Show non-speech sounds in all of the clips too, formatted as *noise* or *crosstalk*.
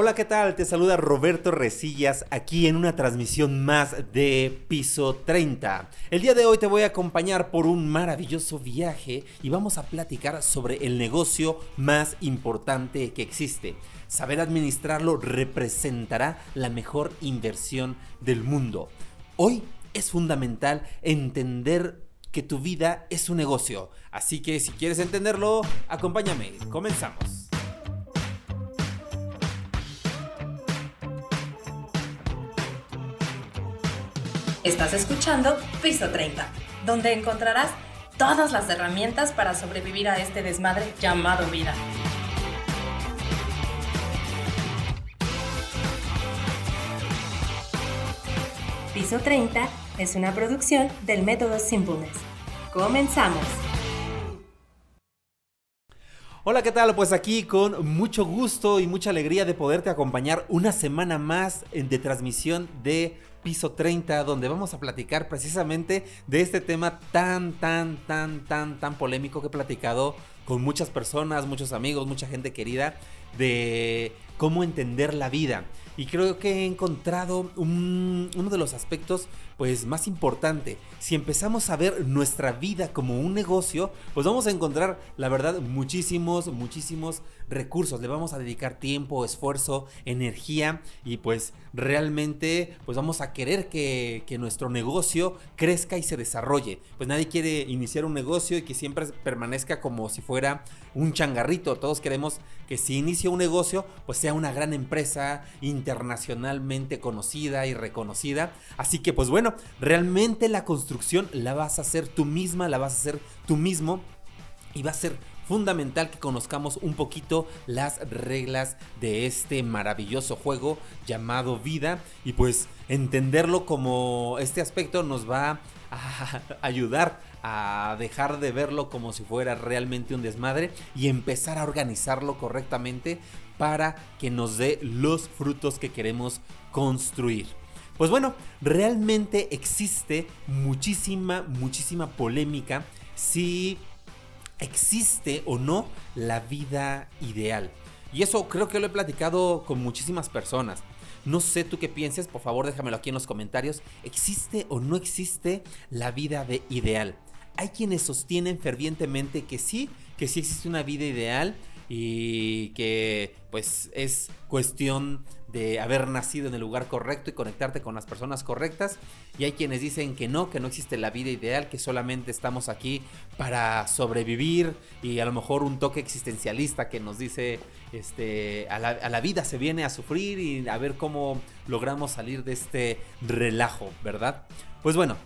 Hola, ¿qué tal? Te saluda Roberto Resillas aquí en una transmisión más de Piso 30. El día de hoy te voy a acompañar por un maravilloso viaje y vamos a platicar sobre el negocio más importante que existe. Saber administrarlo representará la mejor inversión del mundo. Hoy es fundamental entender que tu vida es un negocio. Así que si quieres entenderlo, acompáñame. Comenzamos. Estás escuchando Piso 30, donde encontrarás todas las herramientas para sobrevivir a este desmadre llamado vida. Piso 30 es una producción del método Simpleness. Comenzamos. Hola, ¿qué tal? Pues aquí con mucho gusto y mucha alegría de poderte acompañar una semana más de transmisión de Piso 30, donde vamos a platicar precisamente de este tema tan, tan, tan, tan, tan polémico que he platicado con muchas personas, muchos amigos, mucha gente querida, de cómo entender la vida. Y creo que he encontrado uno de los aspectos pues más importante. Si empezamos a ver nuestra vida como un negocio, pues vamos a encontrar, la verdad, muchísimos, muchísimos recursos. Le vamos a dedicar tiempo, esfuerzo, energía y pues realmente pues vamos a querer que, nuestro negocio crezca y se desarrolle. Pues nadie quiere iniciar un negocio y que siempre permanezca como si fuera un changarrito. Todos queremos que si inicia un negocio, pues sea una gran empresa internacionalmente conocida y reconocida. Así que pues bueno, realmente la construcción la vas a hacer tú misma, la vas a hacer tú mismo y va a ser fundamental que conozcamos un poquito las reglas de este maravilloso juego llamado vida y pues entenderlo como este aspecto nos va a *laughs* ayudar a dejar de verlo como si fuera realmente un desmadre y empezar a organizarlo correctamente para que nos dé los frutos que queremos construir. Pues bueno, realmente existe muchísima, muchísima polémica si existe o no la vida ideal. Y eso creo que lo he platicado con muchísimas personas. No sé tú qué pienses, por favor déjamelo aquí en los comentarios. ¿Existe o no existe la vida de ideal? Hay quienes sostienen fervientemente que sí, que sí existe una vida ideal y que pues es cuestión de haber nacido en el lugar correcto y conectarte con las personas correctas. Y hay quienes dicen que no, que no existe la vida ideal, que solamente estamos aquí para sobrevivir y a lo mejor un toque existencialista que nos dice, este, a la, a la vida se viene a sufrir y a ver cómo logramos salir de este relajo, ¿verdad? Pues bueno,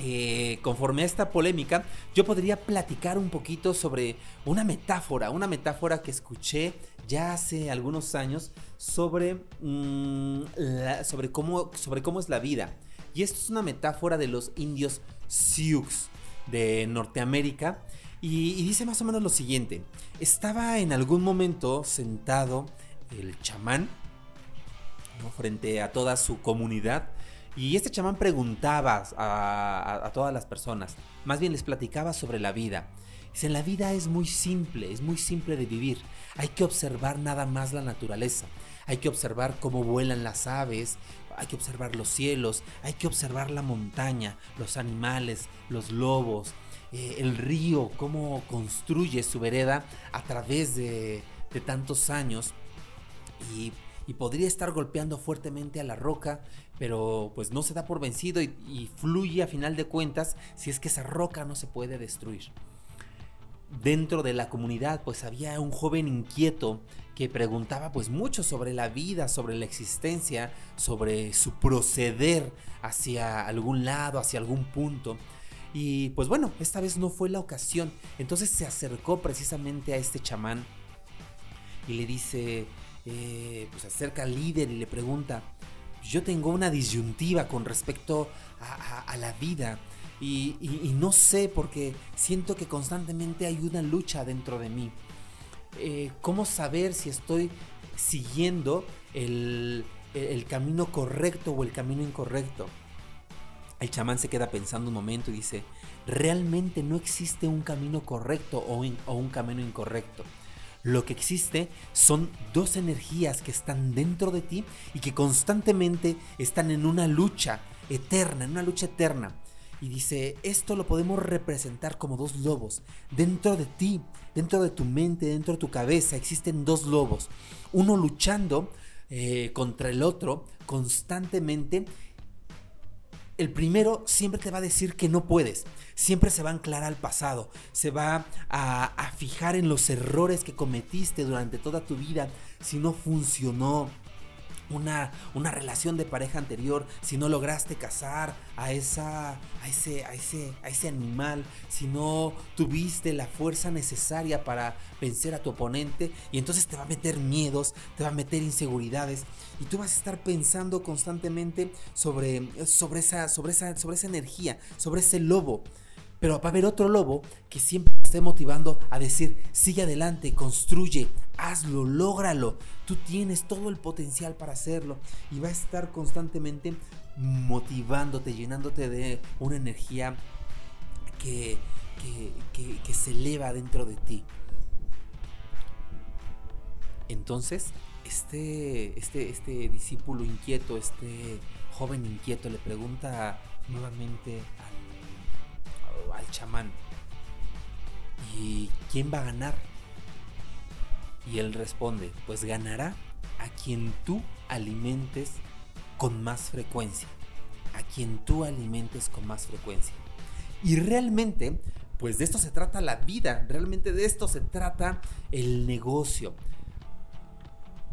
eh, conforme a esta polémica, yo podría platicar un poquito sobre una metáfora, una metáfora que escuché ya hace algunos años sobre, mm, sobre, cómo, sobre cómo es la vida. Y esto es una metáfora de los indios Sioux de Norteamérica. Y, dice más o menos lo siguiente. Estaba en algún momento sentado el chamán frente a toda su comunidad y este chamán preguntaba a, todas las personas, más bien les platicaba sobre la vida. Dice, la vida es muy simple, es muy simple de vivir. Hay que observar nada más la naturaleza. Hay que observar cómo vuelan las aves, hay que observar los cielos, hay que observar la montaña, los animales, los lobos, eh, el río, cómo construye su vereda a través de, de tantos años. Y y podría estar golpeando fuertemente a la roca, pero pues no se da por vencido y, fluye a final de cuentas si es que esa roca no se puede destruir. Dentro de la comunidad pues había un joven inquieto que preguntaba pues mucho sobre la vida, sobre la existencia, sobre su proceder hacia algún lado, hacia algún punto. Y pues bueno, esta vez no fue la ocasión. Entonces se acercó precisamente a este chamán y le dice, eh, pues acerca al líder y le pregunta, yo tengo una disyuntiva con respecto a, la vida y, no sé porque siento que constantemente hay una lucha dentro de mí. Eh, ¿Cómo saber si estoy siguiendo el, camino correcto o el camino incorrecto? El chamán se queda pensando un momento y dice, realmente no existe un camino correcto o un camino incorrecto. Lo que existe son dos energías que están dentro de ti y que constantemente están en una lucha eterna, en una lucha eterna. Y dice, esto lo podemos representar como dos lobos. Dentro de ti, dentro de tu mente, dentro de tu cabeza, existen dos lobos. Uno luchando eh, contra el otro constantemente el primero siempre te va a decir que no puedes, siempre se va a anclar al pasado, se va a, a, fijar en los errores que cometiste durante toda tu vida, si no funcionó, una, una relación de pareja anterior, si no lograste casar a, esa, a, ese, a, ese, a ese animal, si no tuviste la fuerza necesaria para vencer a tu oponente, y entonces te va a meter miedos, te va a meter inseguridades, y tú vas a estar pensando constantemente sobre, sobre, esa, sobre, esa, sobre esa energía, sobre ese lobo. Pero va a haber otro lobo que siempre esté motivando a decir, sigue adelante, construye, hazlo, lógralo. Tú tienes todo el potencial para hacerlo. Y va a estar constantemente motivándote, llenándote de una energía que, que, se eleva dentro de ti. Entonces, este, este, este discípulo inquieto, este joven inquieto le pregunta nuevamente al chamán. ¿Y quién va a ganar? Y él responde, pues ganará a quien tú alimentes con más frecuencia. A quien tú alimentes con más frecuencia. Y realmente, pues de esto se trata la vida, realmente de esto se trata el negocio.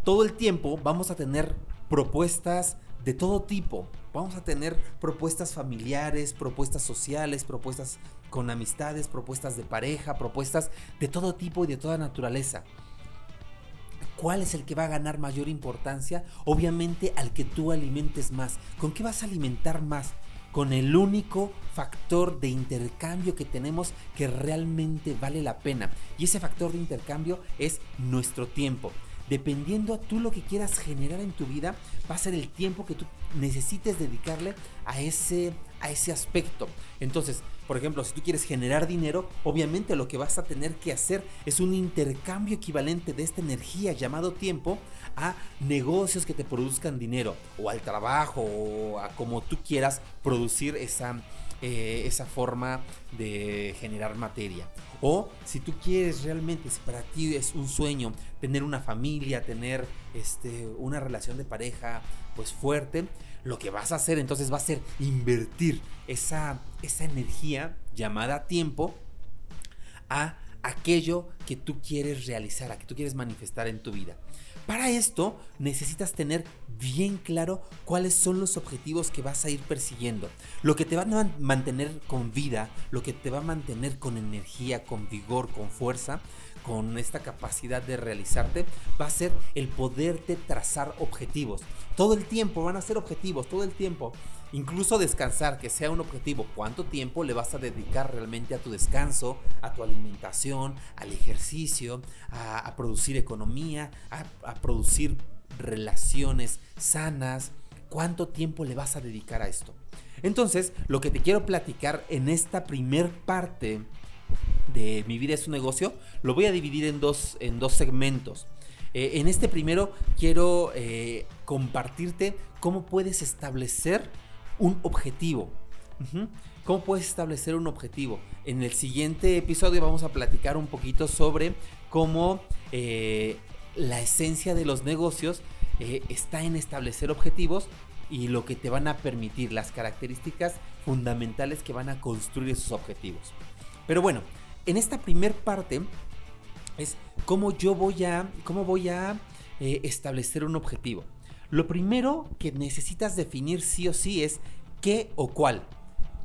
Todo el tiempo vamos a tener propuestas de todo tipo. Vamos a tener propuestas familiares, propuestas sociales, propuestas con amistades, propuestas de pareja, propuestas de todo tipo y de toda naturaleza. ¿Cuál es el que va a ganar mayor importancia? Obviamente al que tú alimentes más. ¿Con qué vas a alimentar más? Con el único factor de intercambio que tenemos que realmente vale la pena. Y ese factor de intercambio es nuestro tiempo dependiendo a tú lo que quieras generar en tu vida, va a ser el tiempo que tú necesites dedicarle a ese, a ese aspecto. Entonces, por ejemplo, si tú quieres generar dinero, obviamente lo que vas a tener que hacer es un intercambio equivalente de esta energía llamado tiempo a negocios que te produzcan dinero o al trabajo o a como tú quieras producir esa, eh, esa forma de generar materia. O si tú quieres realmente, si para ti es un sueño tener una familia, tener este, una relación de pareja pues fuerte, lo que vas a hacer entonces va a ser invertir esa, esa energía llamada tiempo a aquello que tú quieres realizar, a que tú quieres manifestar en tu vida. Para esto necesitas tener bien claro cuáles son los objetivos que vas a ir persiguiendo. Lo que te va a mantener con vida, lo que te va a mantener con energía, con vigor, con fuerza, con esta capacidad de realizarte, va a ser el poderte trazar objetivos. Todo el tiempo van a ser objetivos, todo el tiempo. Incluso descansar, que sea un objetivo. ¿Cuánto tiempo le vas a dedicar realmente a tu descanso, a tu alimentación, al ejercicio, a, producir economía, a, producir relaciones sanas? ¿Cuánto tiempo le vas a dedicar a esto? Entonces, lo que te quiero platicar en esta primer parte de Mi vida es un negocio, lo voy a dividir en dos, en dos segmentos. Eh, en este primero quiero eh, compartirte cómo puedes establecer un objetivo. ¿Cómo puedes establecer un objetivo? En el siguiente episodio vamos a platicar un poquito sobre cómo eh, la esencia de los negocios está en establecer objetivos y lo que te van a permitir, las características fundamentales que van a construir esos objetivos. Pero bueno, en esta primer parte es cómo yo voy a, cómo voy a eh, establecer un objetivo. Lo primero que necesitas definir sí o sí es qué o cuál.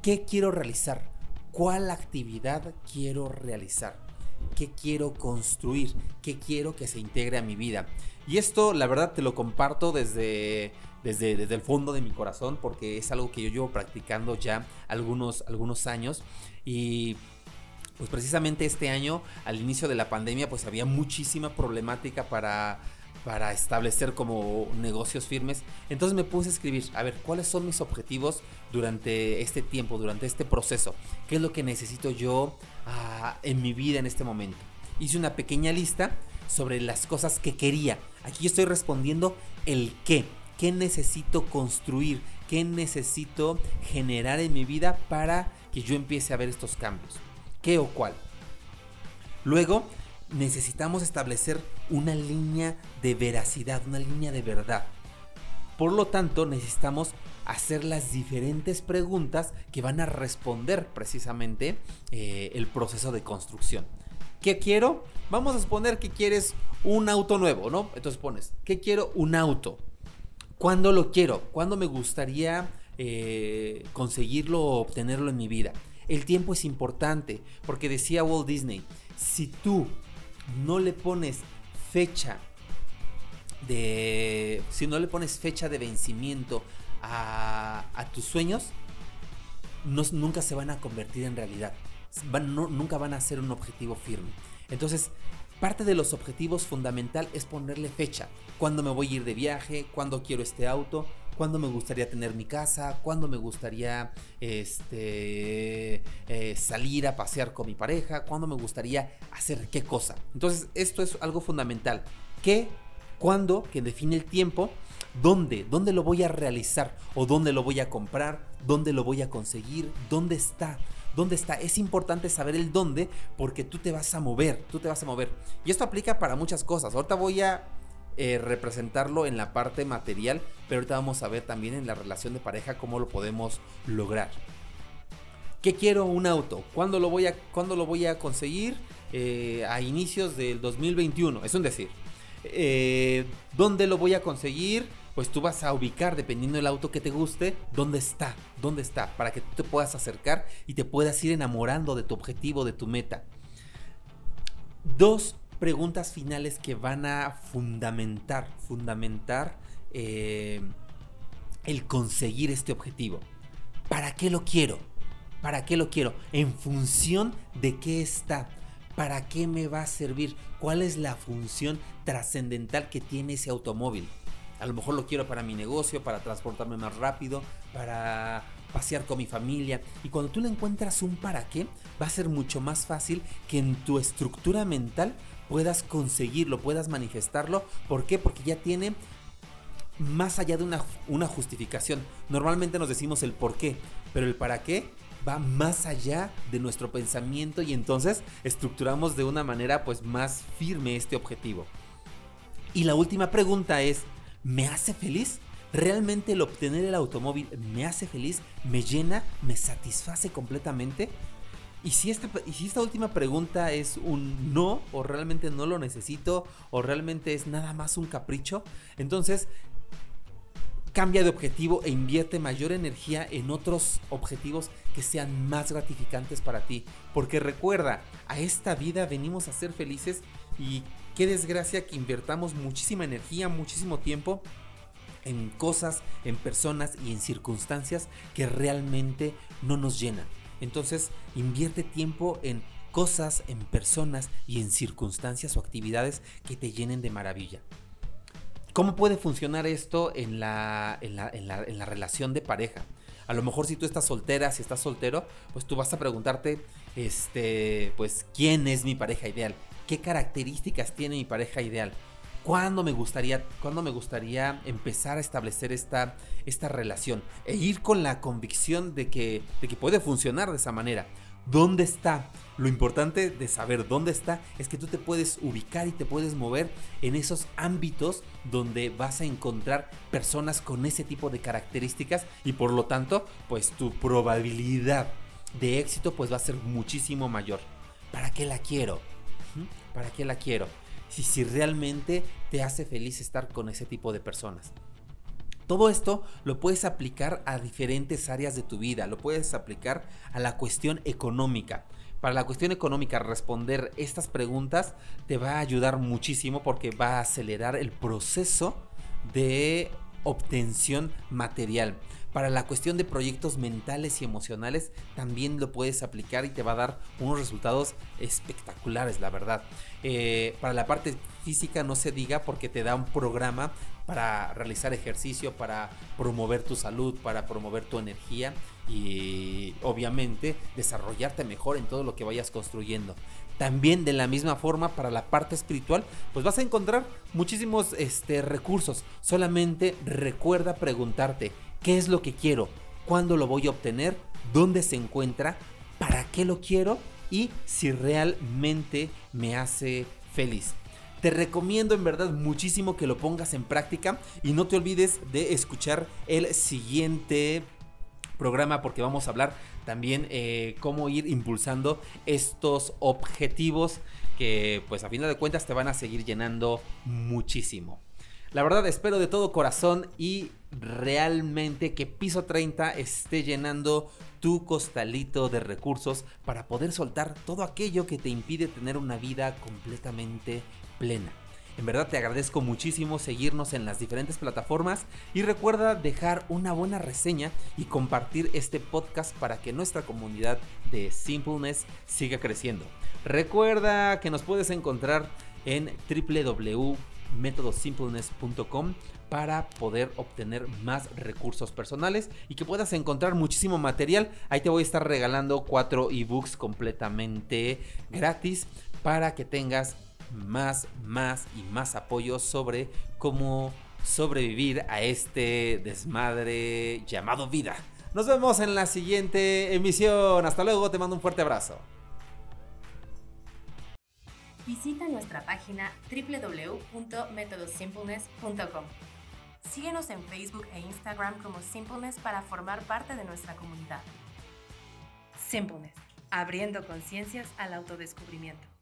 ¿Qué quiero realizar? ¿Cuál actividad quiero realizar? ¿Qué quiero construir? ¿Qué quiero que se integre a mi vida? Y esto, la verdad, te lo comparto desde, desde, desde el fondo de mi corazón porque es algo que yo llevo practicando ya algunos, algunos años. Y pues precisamente este año, al inicio de la pandemia, pues había muchísima problemática para para establecer como negocios firmes. Entonces me puse a escribir, a ver, ¿cuáles son mis objetivos durante este tiempo, durante este proceso? ¿Qué es lo que necesito yo ah, en mi vida en este momento? Hice una pequeña lista sobre las cosas que quería. Aquí estoy respondiendo el qué. ¿Qué necesito construir? ¿Qué necesito generar en mi vida para que yo empiece a ver estos cambios? ¿Qué o cuál? Luego, necesitamos establecer una línea de veracidad, una línea de verdad. Por lo tanto, necesitamos hacer las diferentes preguntas que van a responder precisamente eh, el proceso de construcción. ¿Qué quiero? Vamos a suponer que quieres un auto nuevo, ¿no? Entonces pones, ¿qué quiero? Un auto. ¿Cuándo lo quiero? ¿Cuándo me gustaría eh, conseguirlo o obtenerlo en mi vida? El tiempo es importante, porque decía Walt Disney, si tú no le pones fecha de. Si no le pones fecha de vencimiento a, tus sueños, nunca se van a convertir en realidad. nunca van a ser un objetivo firme. Entonces, parte de los objetivos fundamental es ponerle fecha. ¿Cuándo me voy a ir de viaje? ¿Cuándo quiero este auto? ¿Cuándo me gustaría tener mi casa? ¿Cuándo me gustaría este, eh, salir a pasear con mi pareja? ¿Cuándo me gustaría hacer qué cosa? Entonces, esto es algo fundamental. ¿Qué? ¿Cuándo? Que define el tiempo. ¿Dónde? ¿Dónde lo voy a realizar? ¿O dónde lo voy a comprar? ¿Dónde lo voy a conseguir? ¿Dónde está? ¿Dónde está? Es importante saber el dónde porque tú te vas a mover, tú te vas a mover. Y esto aplica para muchas cosas. Ahorita voy a eh, representarlo en la parte material, pero ahorita vamos a ver también en la relación de pareja cómo lo podemos lograr. ¿Qué quiero? Un auto. ¿Cuándo lo voy a, lo voy a conseguir? Eh, a inicios del 2021, es un decir. Eh, ¿Dónde lo voy a conseguir? Pues tú vas a ubicar, dependiendo del auto que te guste, dónde está, dónde está, para que tú te puedas acercar y te puedas ir enamorando de tu objetivo, de tu meta. Dos, preguntas finales que van a fundamentar, fundamentar eh, el conseguir este objetivo. ¿Para qué lo quiero? ¿Para qué lo quiero? ¿En función de qué está? ¿Para qué me va a servir? ¿Cuál es la función trascendental que tiene ese automóvil? A lo mejor lo quiero para mi negocio, para transportarme más rápido, para pasear con mi familia. Y cuando tú le encuentras un para qué, va a ser mucho más fácil que en tu estructura mental puedas conseguirlo, puedas manifestarlo. ¿Por qué? Porque ya tiene más allá de una, una justificación. Normalmente nos decimos el por qué, pero el para qué va más allá de nuestro pensamiento y entonces estructuramos de una manera pues más firme este objetivo. Y la última pregunta es, ¿me hace feliz? ¿Realmente el obtener el automóvil me hace feliz? ¿Me llena? ¿Me satisface completamente? Y si, esta, si esta última pregunta es un no, o realmente no lo necesito, o realmente es nada más un capricho, entonces cambia de objetivo e invierte mayor energía en otros objetivos que sean más gratificantes para ti. Porque recuerda, a esta vida venimos a ser felices y qué desgracia que invertamos muchísima energía, muchísimo tiempo en cosas, en personas y en circunstancias que realmente no nos llenan. Entonces, invierte tiempo en cosas, en personas y en circunstancias o actividades que te llenen de maravilla. ¿Cómo puede funcionar esto en la, en la, relación de pareja? A lo mejor si tú estás soltera, si estás soltero, pues tú vas a preguntarte, este, pues, ¿quién es mi pareja ideal? ¿Qué características tiene mi pareja ideal? ¿Cuándo me gustaría, cuándo me gustaría empezar a establecer esta, esta relación? E ir con la convicción de que, de que puede funcionar de esa manera. ¿Dónde está? Lo importante de saber dónde está es que tú te puedes ubicar y te puedes mover en esos ámbitos donde vas a encontrar personas con ese tipo de características y por lo tanto, pues tu probabilidad de éxito pues va a ser muchísimo mayor. ¿Para qué la quiero? ¿Mm? ¿Para qué la quiero? Si, si realmente te hace feliz estar con ese tipo de personas. Todo esto lo puedes aplicar a diferentes áreas de tu vida, lo puedes aplicar a la cuestión económica. Para la cuestión económica, responder estas preguntas te va a ayudar muchísimo porque va a acelerar el proceso de obtención material. Para la cuestión de proyectos mentales y emocionales también lo puedes aplicar y te va a dar unos resultados espectaculares, la verdad. Eh, para la parte física no se diga porque te da un programa para realizar ejercicio, para promover tu salud, para promover tu energía y obviamente desarrollarte mejor en todo lo que vayas construyendo. También de la misma forma para la parte espiritual, pues vas a encontrar muchísimos este, recursos. Solamente recuerda preguntarte, ¿qué es lo que quiero? ¿Cuándo lo voy a obtener? ¿Dónde se encuentra? ¿Para qué lo quiero? Y si realmente me hace feliz. Te recomiendo en verdad muchísimo que lo pongas en práctica y no te olvides de escuchar el siguiente programa porque vamos a hablar también eh, cómo ir impulsando estos objetivos que pues a final de cuentas te van a seguir llenando muchísimo. La verdad espero de todo corazón y realmente que Piso 30 esté llenando tu costalito de recursos para poder soltar todo aquello que te impide tener una vida completamente plena. En verdad te agradezco muchísimo seguirnos en las diferentes plataformas y recuerda dejar una buena reseña y compartir este podcast para que nuestra comunidad de Simpleness siga creciendo. Recuerda que nos puedes encontrar en www.metodosimpleness.com para poder obtener más recursos personales y que puedas encontrar muchísimo material. Ahí te voy a estar regalando cuatro ebooks completamente gratis para que tengas más, más y más apoyo sobre cómo sobrevivir a este desmadre llamado vida. Nos vemos en la siguiente emisión. Hasta luego, te mando un fuerte abrazo. Visita nuestra página www.metodosimpleness.com. Síguenos en Facebook e Instagram como Simpleness para formar parte de nuestra comunidad. Simpleness, abriendo conciencias al autodescubrimiento.